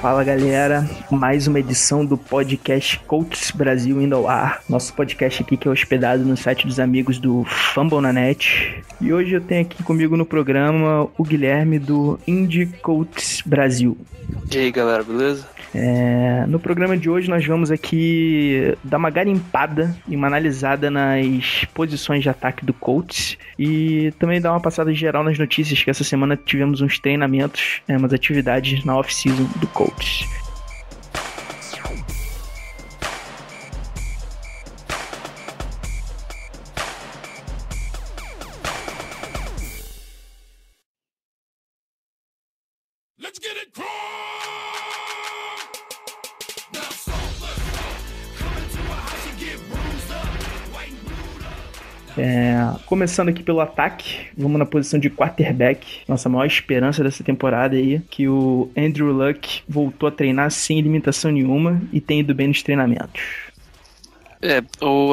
Fala galera, mais uma edição do podcast Coaches Brasil indo ao ar. Nosso podcast aqui que é hospedado no site dos amigos do Fambonanet. E hoje eu tenho aqui comigo no programa o Guilherme do Indie Coaches Brasil. E aí galera, beleza? É, no programa de hoje nós vamos aqui dar uma garimpada e uma analisada nas posições de ataque do Colts e também dar uma passada geral nas notícias que essa semana tivemos uns treinamentos, é, umas atividades na off-season do Colts. Começando aqui pelo ataque, vamos na posição de quarterback. Nossa maior esperança dessa temporada aí, que o Andrew Luck voltou a treinar sem limitação nenhuma e tem ido bem nos treinamentos. É,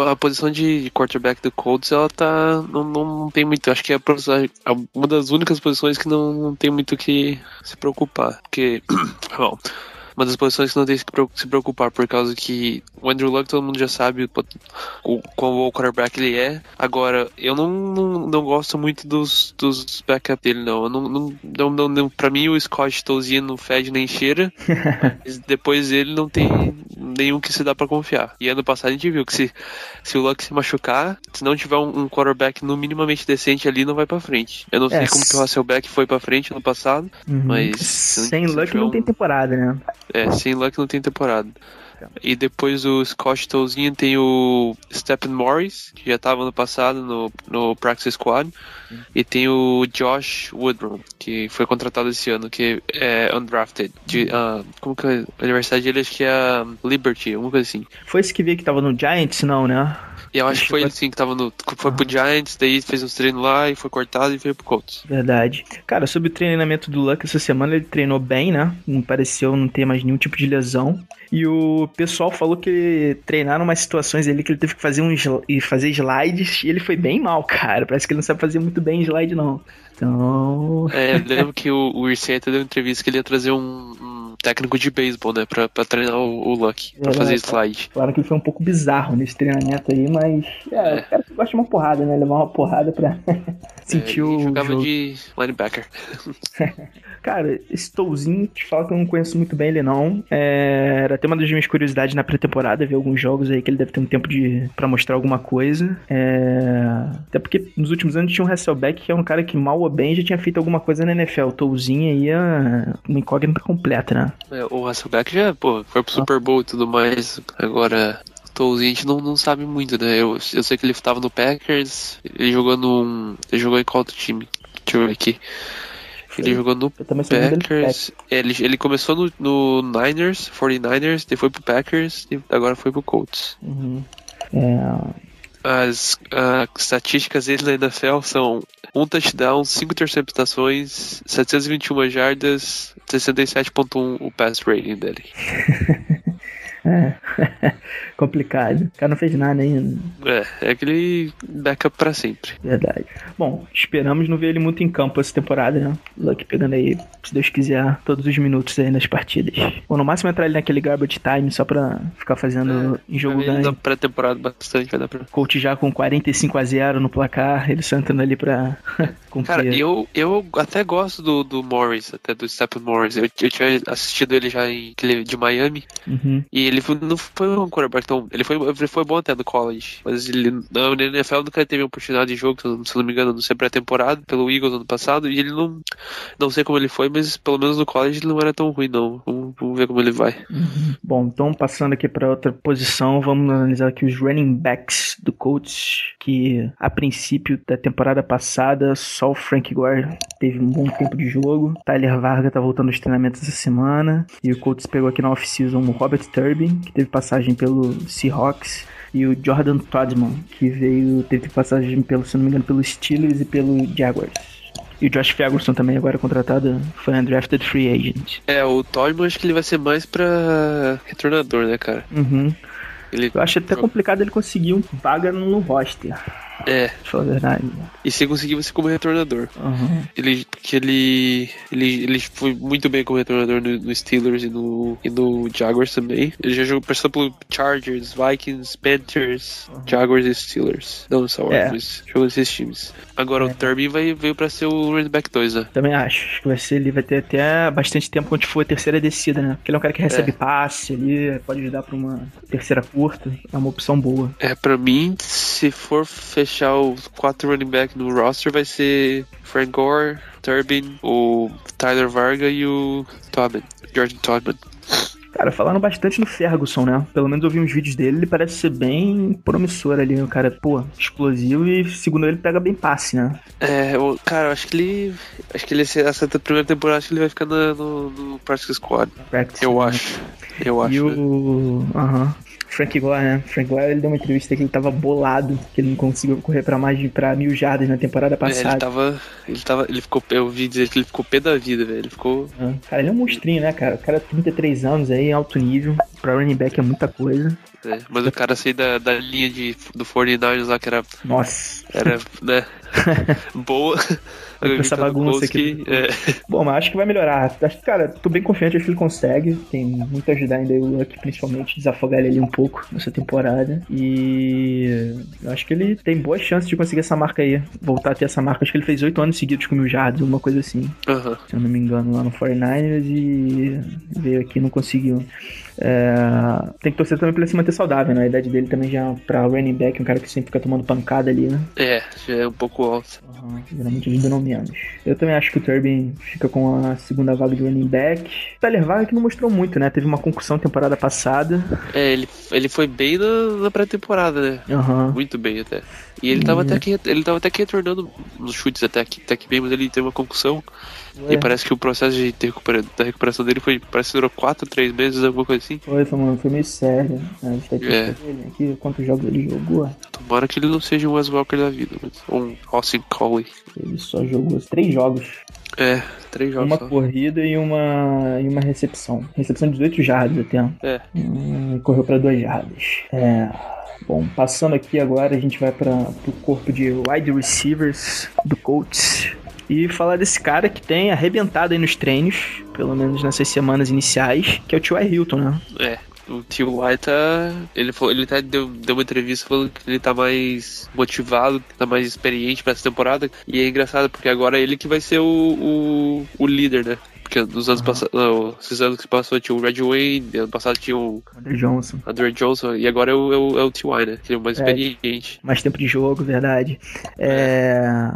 a posição de quarterback do Colts, ela tá. Não, não, tem muito. Acho que é é uma das únicas posições que não, não tem muito o que se preocupar. Porque. Bom, uma das posições que não tem que se preo- se preocupar, por causa que o Andrew Luck todo mundo já sabe o, pot- o, quarterback ele é. Agora, eu não, não, não gosto muito dos, dos backup dele, não. Eu não, não, não, não, não- pra mim, o Scott Tolzien não fede nem cheira. Mas depois ele não tem nenhum que se dá pra confiar. E ano passado a gente viu que se, se o Luck se machucar, se não tiver um, um quarterback no minimamente decente ali, não vai pra frente. Eu não sei É, como que o Hasselbeck foi pra frente ano passado, Uhum. mas Sem se Luck não tem temporada, né? É, sem Luck não tem temporada. E depois o Scott Tolzien tem o Stephen Morris, que já tava ano passado no, no Practice Squad. E tem o Josh Woodrum, que foi contratado esse ano, que é undrafted. De, ah, como que é? A universidade dele acho que é a Liberty, alguma coisa assim. Foi esse que veio que tava no Giants, não, né? E eu acho que foi Ele sim que tava no. Foi pro Giants, daí fez uns treinos lá e foi cortado e veio pro Colts. Verdade. Cara, sobre o treinamento do Luck essa semana, ele treinou bem, né? Não pareceu não ter mais nenhum tipo de lesão. E o pessoal falou que treinaram umas situações ali que ele teve que fazer um e fazer slides e ele foi bem mal, cara. Parece que ele não sabe fazer muito bem slide, não. Então. É, eu lembro que o, o até deu uma entrevista que ele ia trazer um, um técnico de beisebol, né? Pra, pra treinar o, o Luck, pra É, fazer né? slide. Claro que ele foi um pouco bizarro nesse treinamento aí, mas. É, o cara que gosta de uma porrada, né? Levar uma porrada pra sentir É, o. ele jogava jogo. de linebacker. Cara, esse Touzinho, te falo que eu não conheço muito bem ele não. É, era até uma das minhas curiosidades na pré-temporada, ver alguns jogos aí que ele deve ter um tempo de para mostrar alguma coisa. É, até porque nos últimos anos tinha um Hasselbeck, que é um cara que mal ou bem já tinha feito alguma coisa na NFL. O Touzinho aí é uma incógnita completa, né? É, o Hasselbeck já, pô, foi pro Super Bowl e tudo mais. Agora, o Tolzien a gente não, não sabe muito, né? Eu, eu sei que ele tava no Packers, ele jogou num. Ele jogou em qual outro time? Deixa eu ver aqui. Ele jogou no Eu sou dele Packers. Ele, ele começou no, no Niners, 49ers, depois foi pro Packers e agora foi pro Colts. Uhum. É, As ah, estatísticas dele na NFL são um touchdown, 5 interceptações, 721 jardas, 67.1 o pass rating dele. é. complicado. O cara não fez nada ainda. É, é aquele backup pra sempre. Verdade. Bom, esperamos não ver ele muito em campo essa temporada, né? Luck pegando aí, se Deus quiser, todos os minutos aí nas partidas. Ou no máximo entrar ele naquele garbage time só pra ficar fazendo em jogo ganho. pré-temporada bastante vai dar pra. Coach já com 45 a 0 no placar, ele só entrando ali pra cumprir. Cara, eu, eu até gosto do, do Morris, até do Stephen Morris. Eu, eu tinha assistido ele já em de Miami. Uhum. E ele foi- não foi um quarterback tão. Ele foi, ele foi bom até no college. Mas ele na NFL nunca teve oportunidade de jogo, se não- me engano, não sei pré-temporada, pelo Eagles ano passado. E ele não. Não sei como ele foi, mas pelo menos no college ele não era tão ruim, não. Vamos Vamos, ver como ele vai. Bom, então passando aqui para outra posição, vamos analisar aqui os running backs do Colts, que a princípio da temporada passada só o Frank Gore teve um bom tempo de jogo. Tyler Varga tá voltando aos treinamentos essa semana e o Colts pegou aqui na off-season o Robert Turbin, que teve passagem pelo Seahawks. E o Jordan Todman, que veio, teve passagem pelo, se não me engano, pelo Steelers e pelo Jaguars. E o Josh Ferguson também agora contratado, foi undrafted free agent. É, o Todman acho que ele vai ser mais pra retornador, né, cara? Uhum. Ele, Eu acho até complicado ele conseguir um vaga no roster, É, a verdade. e se conseguir você como retornador. Uhum. Ele, que ele, ele, ele foi muito bem como retornador no, no Steelers e no, e no Jaguars também. Ele já jogou passou pelo Chargers, Vikings, Panthers, Jaguars e Steelers. Não só É. mas jogou nesses times. Agora o Turbin vai, veio pra ser o running back 2, né? Também acho. Acho que vai ser, ele vai ter até bastante tempo quando for a terceira descida, né? Porque ele é um cara que recebe É. passe ali, pode ajudar pra uma terceira curta. É uma opção boa. É, pra mim, se for fechar os quatro running back no roster, vai ser Frank Gore, Turbin, o Tyler Varga e o Tobin, Jordan Todman. Cara, falaram bastante no Ferguson, né? Pelo menos eu vi uns vídeos dele, ele parece ser bem promissor ali. O cara, pô, explosivo e, segundo ele, pega bem passe, né? É, o, cara, eu acho que ele. Acho que ele, essa primeira temporada, acho que ele vai ficar na- no, no Practice Squad. Practice, Eu né? acho. Eu acho. E né? o. Aham. Frank Gore, né? Frank Gore ele deu uma entrevista que ele tava bolado, que ele não conseguiu correr pra mais de pra mil jardas na temporada É, ele passada. tava. Ele tava. Ele ficou. Eu ouvi dizer que ele ficou pé da vida, velho. Ele ficou. Ah, Cara, ele é um monstrinho, né, cara? O cara 33 anos aí, alto nível. Pra running back é muita coisa. é, mas o cara sair da, da linha de, do 49ers lá, que era. Nossa. Era, né? boa. Essa bagunça aqui. que- é, Bom, mas acho que vai melhorar. Acho cara, tô bem confiante, acho que ele consegue. Tem muito ajudar ainda o Luck, principalmente, desafogar ele ali um pouco nessa temporada. E eu acho que ele tem boas chances de conseguir essa marca aí. Voltar a ter essa marca. Acho que ele fez oito anos seguidos com mil jardas, alguma coisa assim. Se eu não me engano, lá no 49ers e veio aqui e não conseguiu. É, tem que torcer também pra ele se manter saudável, né? A idade dele também já pra running back, um cara que sempre fica tomando pancada ali, né? É, já é um pouco alto. Uhum, geralmente ajuda não menos. Eu também acho que o Turbin fica com a segunda vaga de running back. O Tyler Varga que não mostrou muito, né? Teve uma concussão temporada passada. É, ele, ele foi bem na, na pré-temporada, né? Aham. Muito bem até. E ele tava até que ele tava até que retornando nos chutes até que, até que bem, mas ele teve uma concussão. É. E parece que o processo de recupera, da recuperação dele foi. Parece que durou 4, 3 meses, alguma coisa assim. Foi, foi, mano, foi meio sério. né? A estatística É. aqui, quantos jogos ele jogou. Tomara que ele não seja um Wes Walker da vida, mas ou um Austin Coley. Ele só jogou três jogos. É, três jogos uma só. corrida e uma, e uma recepção. Recepção de 18 jardas até. É. Hum, correu para 2 jardas. É. Bom, passando aqui agora, a gente vai para o corpo de wide receivers do Colts. E falar desse cara que tem arrebentado aí nos treinos, pelo menos nessas semanas iniciais, que é o T.Y. Hilton, né? É. O White tá. Ele, falou, ele até deu, deu uma entrevista falando que ele tá mais motivado, tá mais experiente pra essa temporada. E é engraçado, porque agora é ele que vai ser o, o, o líder, né? Porque nos anos passados. Não, esses anos que passou tinha o Red Wayne, ano passado tinha o Andrew Johnson. Andrew Johnson, e agora é o, é o, é o T.Y., né? Que é o mais É. experiente. Mais tempo de jogo, verdade. É...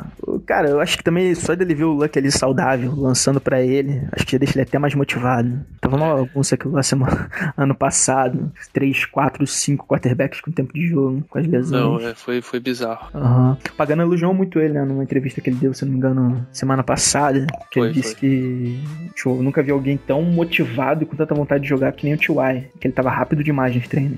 Cara, eu acho que também só dele ver o Luck ali saudável, lançando pra ele, acho que já deixa ele até mais motivado. Tava uma bagunça aquilo lá semana, ano passado. 3, 4, 5 quarterbacks com tempo de jogo, com as lesões. Não, é, foi, foi bizarro. O Pagano elogiou muito ele, né? Numa entrevista que ele deu, se não me engano, semana passada. Que ele Foi, disse foi. que tipo, eu nunca vi alguém tão motivado e com tanta vontade de jogar que nem o T.Y. Que ele tava rápido demais nos treinos.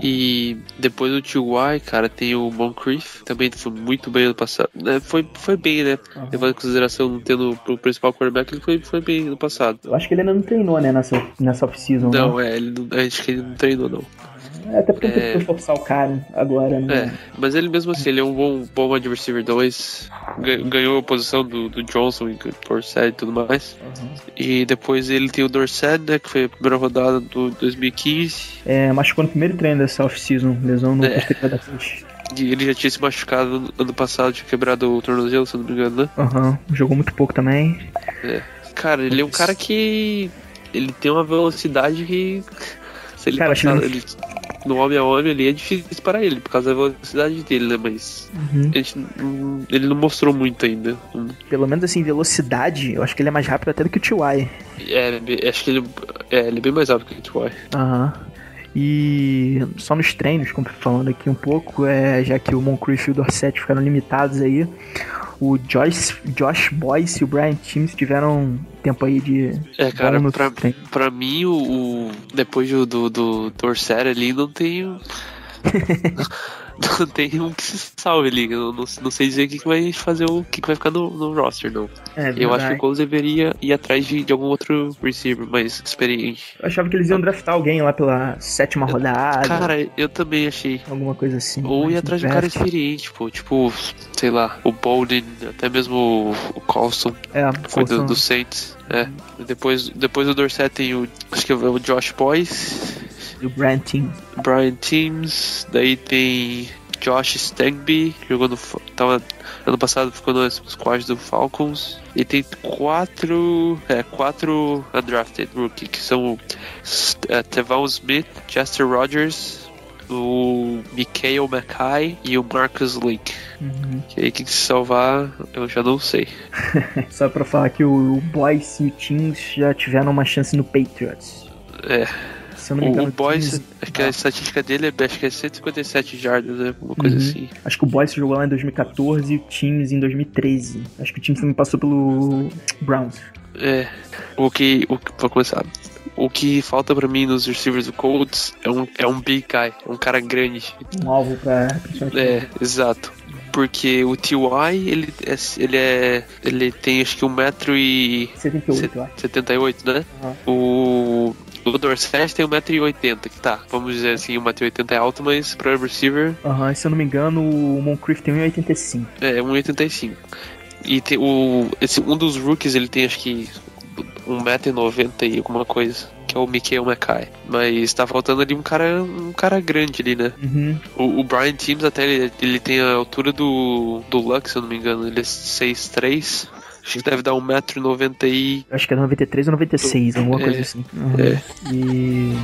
E depois do T.Y., cara, tem o Moncrief, também foi muito bem ano passado. Né, Foi, foi bem, né? Levando em consideração não tendo o principal quarterback, ele foi, foi bem no passado. Eu acho que ele ainda não treinou, né? Nessa, nessa off-season. Não, né? é, ele não, acho que ele não treinou, não. É, Até porque tem é. que forçar o cara agora, né? É, mas ele mesmo assim, ele é um bom, bom receiver 2. Ganhou a posição do, do Johnson e Dorset e tudo mais. Uhum. E depois ele tem o Dorset, né? Que foi a primeira rodada do 2015. É, machucou no primeiro treino dessa off-season, lesão no É. posterior da coxa. E ele já tinha se machucado no ano passado, tinha quebrado o tornozelo, se não me engano, né? Aham, jogou muito pouco também. Cara, ele é um cara que. Ele tem uma velocidade que. Se ele Cara, passar que ele, no homem a homem ali é difícil para ele, por causa da velocidade dele, né? Mas Uhum. gente, ele não mostrou muito ainda. Pelo menos assim, velocidade, eu acho que ele é mais rápido até do que o T.Y. É, acho que ele, É, ele é bem mais alto que o Troy. Aham. E só nos treinos, como falando aqui um pouco, é, já que o Moncrief e o Dorset ficaram limitados aí, o Joyce, Josh Boyce e o Brian Timms tiveram tempo aí de. É, cara, pra, treino. pra mim, o, o- depois do, do, do Dorset ali, não tem. não tem um que se salve ali. Eu não, não sei dizer o que, que vai fazer o que, que vai ficar no, no roster, não. É, Eu acho que o. Colts deveria ir atrás de, de algum outro receiver mais experiente. Eu achava que eles iam draftar alguém lá pela sétima rodada. Cara, eu também achei. Alguma coisa assim. Ou ir atrás de um cara experiente, pô. Tipo, sei lá, o Bolden, até mesmo o, o Colston, É, foi do, Colson. do Saints. É. Depois, depois do Dorset tem o. Acho que é o Josh Boyce, do Brian Timms. Brian Teams, daí tem Josh Stagby, que jogou no. Tava, ano passado ficou no squad do Falcons. E tem quatro. É, quatro undrafted rookie, que são é, Tevon Smith, Chester Rogers, o Mikael Mackay e o Marcus Link. Uhum. Que aí quem se salvar, eu já não sei. Só pra falar que o, Boyce e o Timms já tiveram uma chance no Patriots. É, Se eu não me o, engano, o Boyce, Timms- acho que a estatística dele é, acho que é 157 jardas, né? Uma coisa Uhum. assim. Acho que o Boyce jogou lá em 2014 e o Timms em 2013. Acho que o Timms também passou pelo Browns. É, o que, o que, pra começar, o que falta pra mim nos receivers do Colts é um, é um big guy, um cara grande. Um alvo pra. É, exato. Porque o T.Y., ele é, ele é, ele tem acho que 1,78m, 78, eu acho. 78, né? Aham. O, o Dorset tem 1,80m, que tá, vamos dizer assim, 1,80m é alto, mas pra receiver Aham, se eu não me engano, o Moncrief tem 1,85. é 1,85m. E tem o, esse, um dos rookies, ele tem acho que 1,90m e alguma coisa, que é o Mikael Mackay. Mas tá faltando ali um cara, um cara grande ali, né? Uhum. O, o Brian Teams até ele, ele tem a altura do, do Lux, se eu não me engano, ele é 6'3". Acho que deve dar 1,90m e. Acho que é 93 ou 96, alguma É. coisa assim. Uhum. É. E.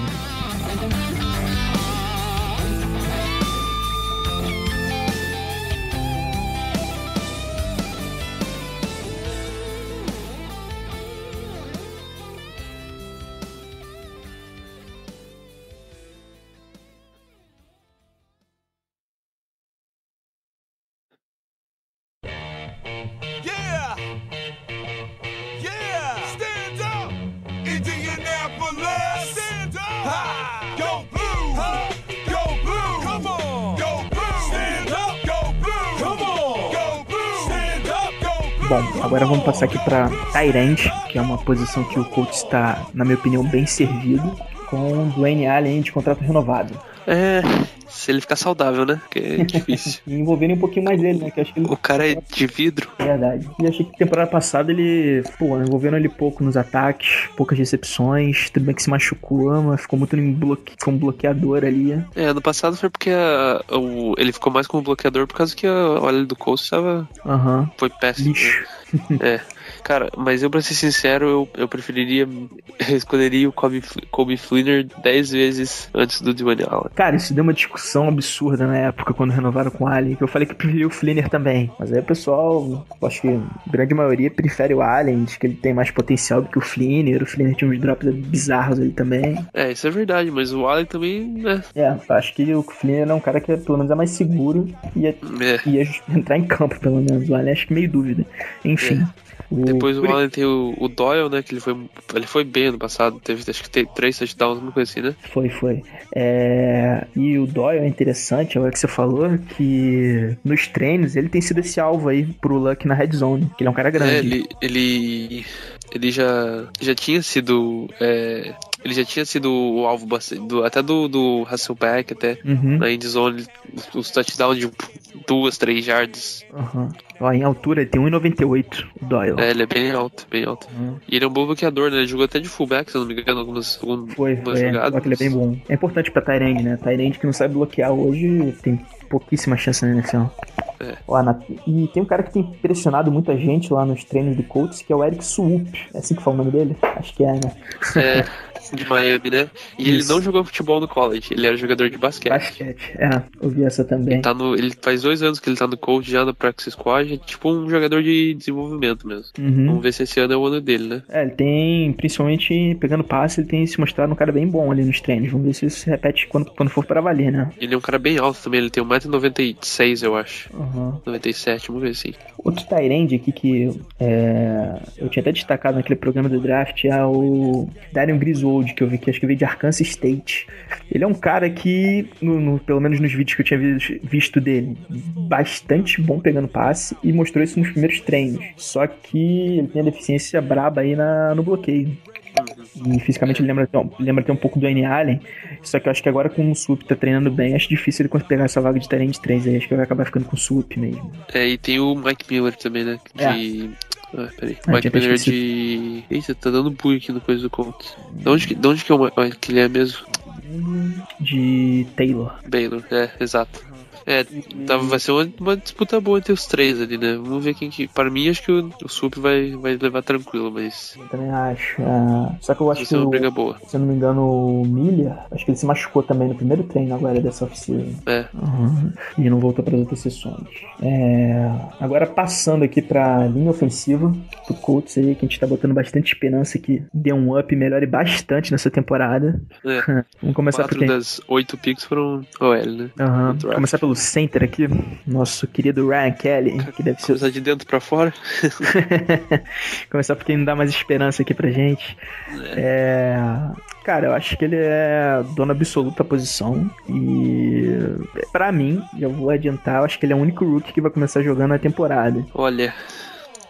Bom, agora vamos passar aqui pra Tyrant, que é uma posição que o coach está, na minha opinião, bem servido, com o Dwayne Allen de contrato renovado. É. Se ele ficar saudável, né? Porque é difícil. E envolverem um pouquinho mais dele, né? Que acho que ele o cara é de vidro. É verdade. E achei que temporada passada ele, pô, envolvendo ele pouco nos ataques, poucas recepções, tudo bem que se machucou, mas ficou muito em bloque... com um bloqueador ali. É, ano passado foi porque a- o, ele ficou mais como bloqueador por causa que a olha do Colts tava, Aham. foi péssimo. Lixo. É. Cara, mas eu pra ser sincero, eu, eu preferiria. Eu escolheria o Kobe, Kobe Fleener 10 vezes antes do Dwayne Allen. Cara, isso deu uma discussão absurda na época quando renovaram com o Allen, que eu falei que preferia o Flinner também. Mas aí o pessoal, acho que a grande maioria prefere o Allen, diz que ele tem mais potencial do que o Flinner. O Flinner tinha uns drops bizarros ali também. É, isso é verdade, mas o Allen também, né? É, acho que o Flinner é um cara que pelo menos é mais seguro e ia, É. ia entrar em campo, pelo menos. O Allen acho que meio dúvida. Enfim. O- Depois o Allen tem o, o Doyle, né? Que ele foi, ele foi bem ano passado. Teve acho que tem três touchdowns, uma coisa assim, né? Foi, foi. É, E o Doyle é interessante, agora que você falou, que nos treinos ele tem sido esse alvo aí pro Luck na red zone, que ele é um cara grande. É, ele, ele, ele já, já tinha sido. é, ele já tinha sido o alvo bastante, do, até do, do Hasselbeck, até Uhum, na endzone, os, touchdowns de duas, três yards. uhum. Ó, em altura ele tem 1,98, o Doyle. É, ele é bem alto, bem alto. Uhum. E ele é um bom bloqueador, né? Ele jogou até de fullback, se eu não me engano, algumas, algumas Foi, foi. É, jogadas. que ele é bem bom. É importante pra Tyrande, né? Tyrande que não sabe bloquear hoje tem pouquíssima chance na NFL. É. Lá na- E tem um cara que tem impressionado muita gente lá nos treinos do Colts, que é o Eric Swoop. É assim que fala o nome dele? Acho que é, né? É, de Miami, né? E ele Isso. não jogou futebol no college, ele era jogador de basquete. Basquete. É, eu vi essa também. Ele, tá no, ele faz dois anos que ele tá no coach já na Practice Squad, é tipo um jogador de desenvolvimento mesmo. Uhum. Vamos ver se esse ano é o ano dele, né? É, ele tem, principalmente pegando passe, ele tem se mostrado um cara bem bom ali nos treinos. Vamos ver se isso se repete quando, quando for pra valer, né? Ele é um cara bem alto também, ele tem 1,96m, eu acho. Uhum. 97, vamos ver assim. Outro Tyrande aqui que é, eu tinha até destacado naquele programa do draft é o Darion Griswold, que eu vi que acho que veio de Arkansas State. Ele é um cara que, no- no- pelo menos nos vídeos que eu tinha vi- visto dele, bastante bom pegando passe e mostrou isso nos primeiros treinos. Só que ele tem a deficiência braba aí na, no bloqueio. E fisicamente ele lembra, até um- lembra até um pouco do N. Allen. Só que eu acho que agora com o Sup tá treinando bem, acho difícil ele conseguir pegar essa vaga de Tyrande 3 aí. Acho que vai acabar ficando com o Sup mesmo. É, e tem o Mike Miller também, né? De. Ah, peraí. Ah, Mike Miller de. Eita, tá dando bug aqui no coisa do Colts. De onde que, de onde que, é o, Ma- que ele é mesmo? De Taylor. Baylor, é, exato. É, tá, vai ser uma, uma disputa boa entre os três ali, né? Vamos ver quem que. Para mim, acho que o, o Sup vai, vai levar tranquilo, mas Eu também acho. é, Só que eu acho vai que, ser uma o, briga boa. se eu não me engano, o Miller, acho que ele se machucou também no primeiro treino agora dessa oficina. É, Uhum. E não voltou para as outras sessões. É, Agora passando aqui pra linha ofensiva do Colts aí, que a gente tá botando bastante esperança que dê um up e melhore bastante nessa temporada. é. Vamos começar por Quatro quem? das oito picks foram OL, né? No draft. Começar pelo center aqui, nosso querido Ryan Kelly, que deve ser Começar de dentro pra fora. Começar por quem não dá mais esperança aqui pra gente. É. Cara, eu acho que ele é dono absoluto da posição. E. Pra mim, já vou adiantar, eu acho que ele é o único rookie que vai começar jogando a temporada. Olha,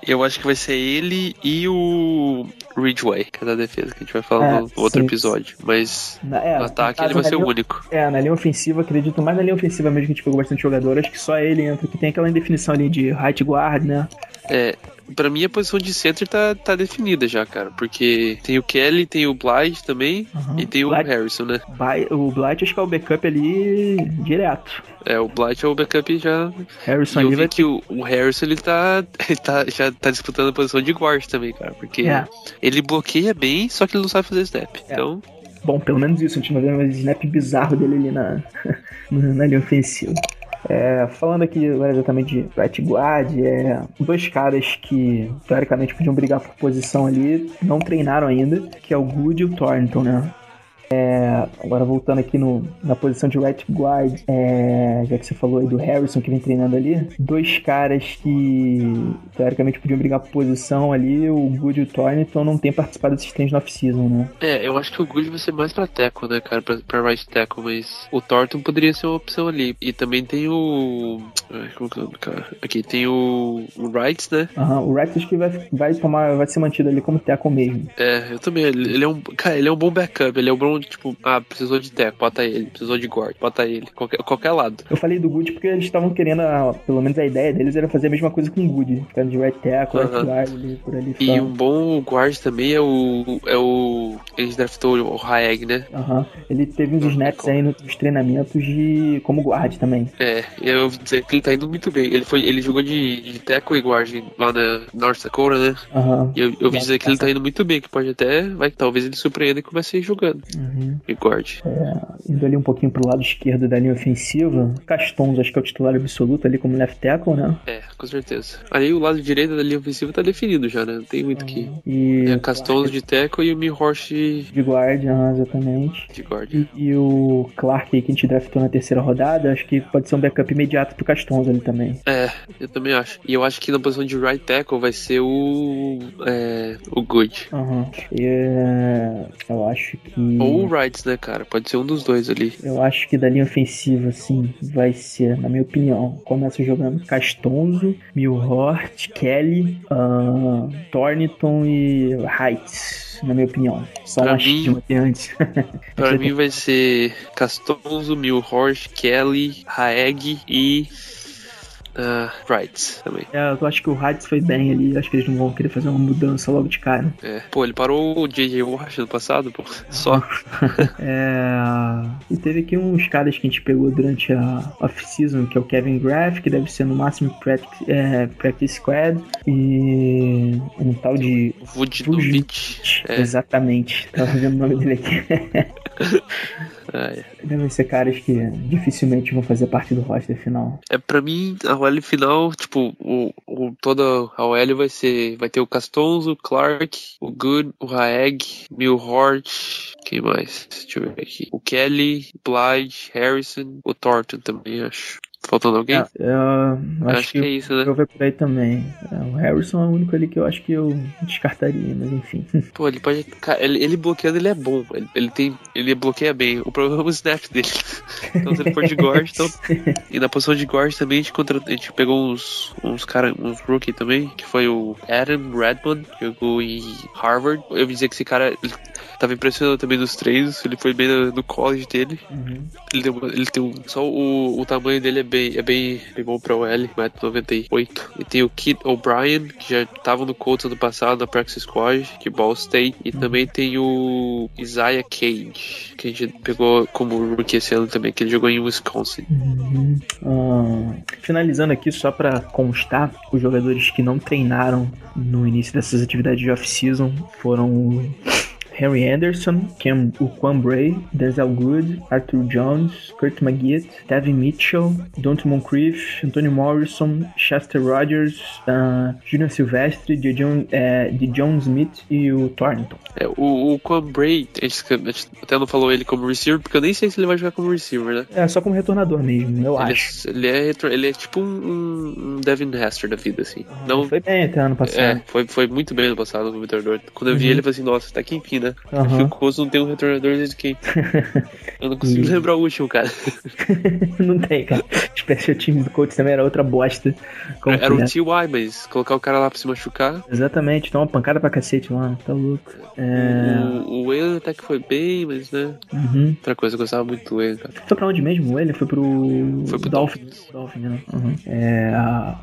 eu acho que vai ser ele e o Ridgeway, que é da defesa, que a gente vai falar É, no outro sim. episódio. Mas Na, é, no ataque ele vai ser o único. É, na linha ofensiva, acredito mais na linha ofensiva mesmo que a gente pegou bastante jogador. Acho que só ele entra, que tem aquela indefinição ali de right guard, né? É, pra mim a posição de center tá, tá definida já, cara. Porque tem o Kelly, tem o Blythe também Uhum. e tem o Blythe- Harrison, né? By- O Blight acho que é o backup ali direto. É, o Blythe é o backup já. Harrison E eu ali vi vai que o, o Harrison ele tá, ele tá já tá disputando a posição de guard também, cara. Porque É. ele bloqueia bem, só que ele não sabe fazer snap. É. Então, Bom, pelo menos isso, a gente não vê mais snap bizarro dele ali na, na, na linha ofensiva. É, falando aqui agora exatamente de right guard, é, dois caras que teoricamente podiam brigar por posição ali, não treinaram ainda, que é o Good e o Thornton, né? É, agora voltando aqui no, na posição de right guard, é, já que você falou aí do Harrison que vem treinando ali, dois caras que teoricamente podiam brigar por posição ali, o Good e o Thornton não têm participado desses treinos na off-season, né? é, eu acho que o Good vai ser mais pra tackle, né, cara, pra, pra right tackle, mas o Thornton poderia ser uma opção ali. E também tem o. Como que é o nome, cara? Aqui tem o, o Wrights, né? Aham, o Rex acho que vai, vai tomar, vai ser mantido ali como tackle mesmo. É, eu também. Ele, ele é um. Cara, ele é um bom backup. Ele é um bom, tipo, ah, precisou de tackle, bota ele. Precisou de guard, bota ele. Qualquer, qualquer lado. Eu falei do Good porque eles estavam querendo, a- pelo menos a ideia deles era fazer a mesma coisa com o Good, ficando de right tackle, right Aham. guard ali, por ali. E um bom guard também é o. É o. Eles draftou o Haeg, né? Aham. Ele teve uns snaps aí nos treinamentos de como guard também. É, eu dizer que ele tá indo muito bem. Ele foi, ele jogou de, de tackle e guard lá na North Dakota, né? Aham. E eu, eu ouvi dizer que ele tá indo muito bem, que pode até, vai, talvez ele surpreenda e comece a ir jogando. Uhum. E guard. Indo ali um pouquinho pro lado esquerdo da linha ofensiva, Castons acho que é o titular absoluto ali como left tackle, né? É, com certeza. Aí o lado direito da linha ofensiva tá definido já, né? Não tem muito que. E É Castons de tackle e o Mihorst de, guard, aham, exatamente. de guard. E, e o Clark aí que a gente draftou na terceira rodada, acho que pode ser um backup imediato pro Castons ali também. É, eu também acho. E eu acho que na posição de right tackle vai ser o. É, o Good. Aham. E, é, eu acho que. Ou o Wrights, né, cara? Pode ser um dos dois ali. Eu acho que da linha ofensiva, assim, vai ser, na minha opinião, começa jogando Castonzo, Milhort, Kelly, ahn, Thornton e Heights, na minha opinião. Só Pra um mim- antes. Pra mim vai ser Castonzo, Milhorst, Kelly, Haeg e. Ah, right, também. É, eu acho que o Hades foi bem ali. Acho que eles não vão querer fazer uma mudança logo de cara. É. Pô, ele parou o J.J. Watt no passado, pô. Só. É... E teve aqui uns caras que a gente pegou durante a off-season, que é o Kevin Graff, que deve ser no máximo practice, é, practice Squad, e um tal de Vujnovic. É. Exatamente. Tava vendo o nome dele aqui. É. Devem ser caras que dificilmente vão fazer parte do roster final. É, pra mim, a OL final, tipo, o, o, toda a OL vai ser. Vai ter o Castonzo, o Clark, o Good, o Raeg, Milhort, quem mais? Deixa eu ver aqui. O Kelly, Blyde, Harrison, o Thornton também, acho. Faltando alguém? É, eu acho, acho que, é isso, né? eu vou por aí também. É, o Harrison é o único ali que eu acho que eu descartaria, mas enfim. Pô, ele pode. Ele, ele bloqueando, ele é bom. Ele, ele tem. Ele bloqueia bem. O problema é o snap dele. Então, se ele for de guard, então. E na posição de guard também a gente, contra, a gente pegou uns, uns caras, uns rookie também, que foi o Adam Redmond, que jogou em Harvard. Eu vi dizer que esse cara ele tava impressionando também nos treinos, ele foi bem no, no college dele. Uhum. Ele tem, ele tem um. Só o, o tamanho dele é bem, é bem, bem bom pra OL, 1,98m. E tem o Kid O'Brien, que já tava no Colts ano passado, na Practice Squad, que é Ball State. E também tem o Isaiah Cage, que a gente pegou como rookie esse ano também, que ele jogou em Wisconsin. Uhum. Ah, finalizando aqui, só pra constar, os jogadores que não treinaram no início dessas atividades de off-season foram Henry Anderson, Cam, o Quan Bray, Denzel Good, Arthur Jones, Kurt McGee, Devin Mitchell, Don't Moncrief, Anthony Morrison, Chester Rogers, ah, Julian Silvestre, Dijon eh, Dijon Smith e o Thornton. É, o, o Quan Bray, a gente, a gente até não falou ele como receiver, porque eu nem sei se ele vai jogar como receiver, né? É só como retornador mesmo, eu Ele acho. é, ele, é, ele é tipo um, um Devin Hester da vida, assim. Não, Foi bem até ano passado. É, foi, foi muito bem no passado no retornador. Quando eu vi Uhum. ele, eu falei assim, nossa, tá aqui enfim, né? Que o Coso não tem um retornador desde que. Eu não consigo E- lembrar o último, cara. não tem, cara. Special Teams do Colts também era outra bosta. Era o que é? TY, mas colocar o cara lá pra se machucar. Exatamente, toma uma pancada pra cacete lá, tá louco. É. O, o Wayne até que foi bem, mas né. Uhum. Outra coisa, eu gostava muito do Wayne, cara. Foi pra onde mesmo? Ele foi pro. Foi pro Dolphins. Dolphins, né? Uhum. É,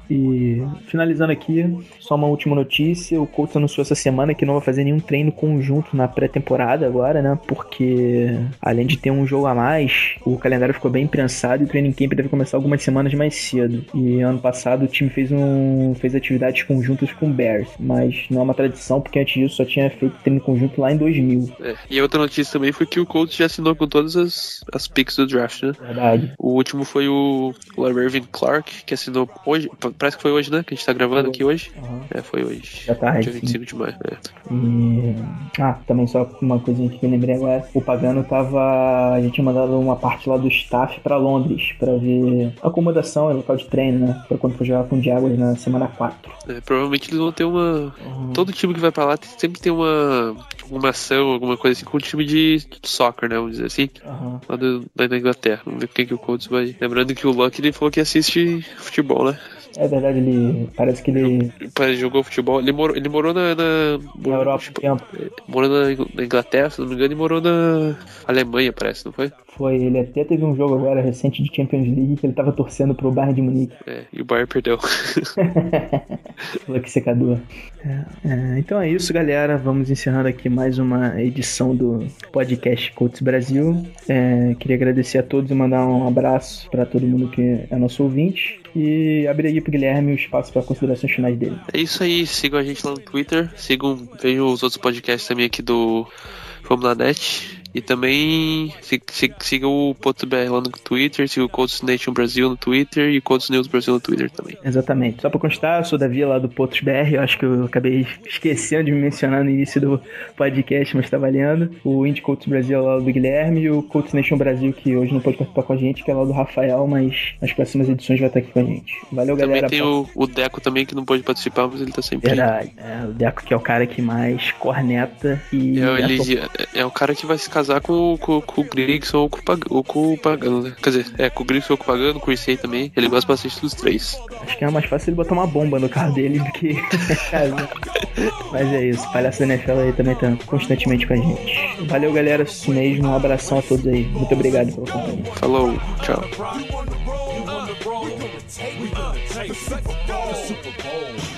e finalizando aqui, só uma última notícia: o Colts anunciou essa semana que não vai fazer nenhum treino conjunto na pré-temporada agora, né? Porque além de ter um jogo a mais, o calendário ficou bem prensado e o training camp deve começar algumas semanas mais cedo. E ano passado o time fez um fez atividades conjuntas com o Bears, mas não é uma tradição porque antes disso só tinha feito treino conjunto lá em 2000. É. E outra notícia também foi que o Colts já assinou com todas as, as picks do draft, né? Verdade. O último foi o Irvin Clark, que assinou hoje. Parece que foi hoje, né? Que a gente tá gravando aqui hoje. Uhum. É, foi hoje. Já tá, Dia sim. 25 de maio. É. E... Ah, também só uma coisinha que eu lembrei agora. O Pagano tava. A gente tinha mandado uma parte lá do staff pra Londres pra ver acomodação e local de treino, né? Pra quando for jogar com o Jaguars na semana 4. É, provavelmente eles vão ter uma. Todo time que vai pra lá sempre tem uma. Uma ação, alguma coisa assim, com um time de soccer, né? Vamos dizer assim. Aham. Lá, do, na Inglaterra. Vamos ver quem que o Colts vai. Lembrando que o Luck ele falou que assiste futebol, né? É verdade, ele. Parece que ele. Ele jogou futebol. Ele morou, ele morou na. Na, Na Europa tipo, tempo. morou na Inglaterra, se não me engano, e morou na Alemanha, parece, não foi? Foi. Ele até teve um jogo agora recente de Champions League que ele tava torcendo pro Bayern de Munique. É, e o Bayern perdeu. Falou que secador. É, é, então é isso, galera. Vamos encerrando aqui mais uma edição do podcast Coaches Brasil. É, queria agradecer a todos e mandar um abraço para todo mundo que é nosso ouvinte. E abrir aí pro Guilherme o espaço para considerações finais dele. É isso aí, sigam a gente lá no Twitter, sigam, vejam os outros podcasts também aqui do Fórmula Net. E também sig- sig- sigam o Ponto BR lá no Twitter, sigam o Colts Nation Brasil no Twitter e o Colts News Brasil no Twitter também. Exatamente. Só para constar, eu sou Davi lá do Potos BR. Eu acho que eu acabei esquecendo de me mencionar no início do podcast, mas tá valendo. O Indie Coaches Brasil é lá do Guilherme e o Coaches Nation Brasil, que hoje não pode participar com a gente, que é lá do Rafael, mas nas próximas edições vai estar aqui com a gente. Valeu, Também galera. tem o, o Deco também que não pode participar, mas ele tá sempre. Verdade. É, o Deco que é o cara que mais corneta e. É, ele, é, é o cara que vai se casar com, o- com, com o Grigson ou com, ou com o Pagano, né? Quer dizer, é, com o Grigson ou com o Pagano, com o Issei também. Ele gosta bastante dos três. Acho que é mais fácil ele botar uma bomba no carro dele do que. casar. Mas é isso. Palhaço da NFL aí também tá constantemente com a gente. Valeu, galera. Isso mesmo. Um abração a todos aí. Muito obrigado pela companhia. Falou, tchau. Take. The Super Bowl.